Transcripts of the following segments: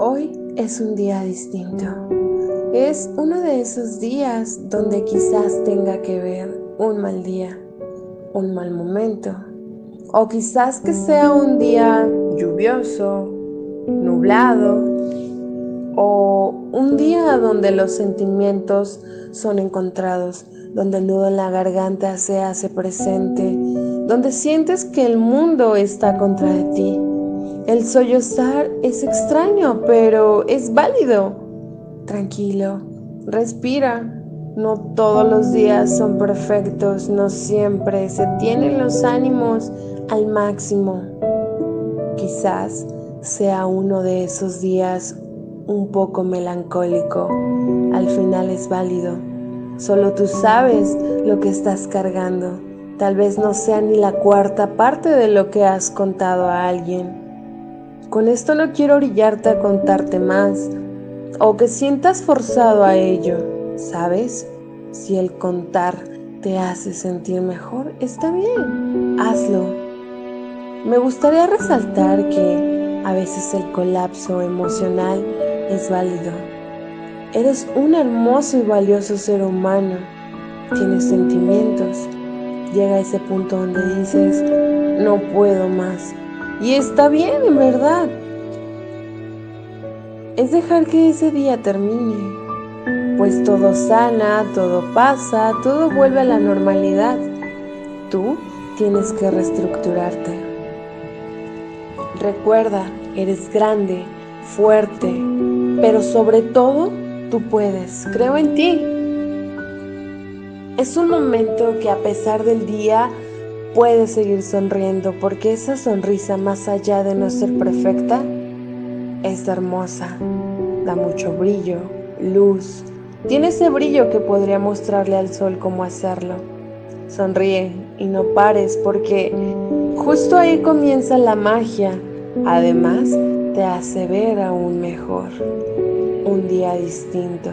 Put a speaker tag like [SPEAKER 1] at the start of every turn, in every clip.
[SPEAKER 1] Hoy es un día distinto. Es uno de esos días donde quizás tenga que ver un mal día, un mal momento, o quizás que sea un día lluvioso, nublado, o un día donde los sentimientos son encontrados, donde el nudo en la garganta se hace presente, donde sientes que el mundo está contra de ti. El sollozar es extraño, pero es válido. Tranquilo, respira. No todos los días son perfectos, no siempre se tienen los ánimos al máximo. Quizás sea uno de esos días un poco melancólico. Al final es válido. Solo tú sabes lo que estás cargando. Tal vez no sea ni la cuarta parte de lo que has contado a alguien. Con esto no quiero orillarte a contarte más o que sientas forzado a ello, ¿sabes? Si el contar te hace sentir mejor, está bien, hazlo. Me gustaría resaltar que a veces el colapso emocional es válido Eres un hermoso y valioso ser humano. Tienes sentimientos. Llega a ese punto donde dices, no puedo más. Y está bien, en verdad. Es dejar que ese día termine. Pues todo sana, todo pasa, todo vuelve a la normalidad. Tú tienes que reestructurarte. Recuerda, eres grande, fuerte, pero sobre todo Tú puedes, creo en ti. Es un momento que a pesar del día puedes seguir sonriendo porque esa sonrisa más allá de no ser perfecta es hermosa, da mucho brillo, luz, tiene ese brillo que podría mostrarle al sol cómo hacerlo. Sonríe y no pares porque justo ahí comienza la magia. Además, te hace ver aún mejor un día distinto.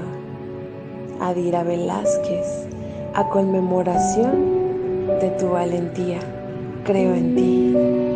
[SPEAKER 1] Adira Velázquez, a conmemoración de tu valentía. Creo en ti.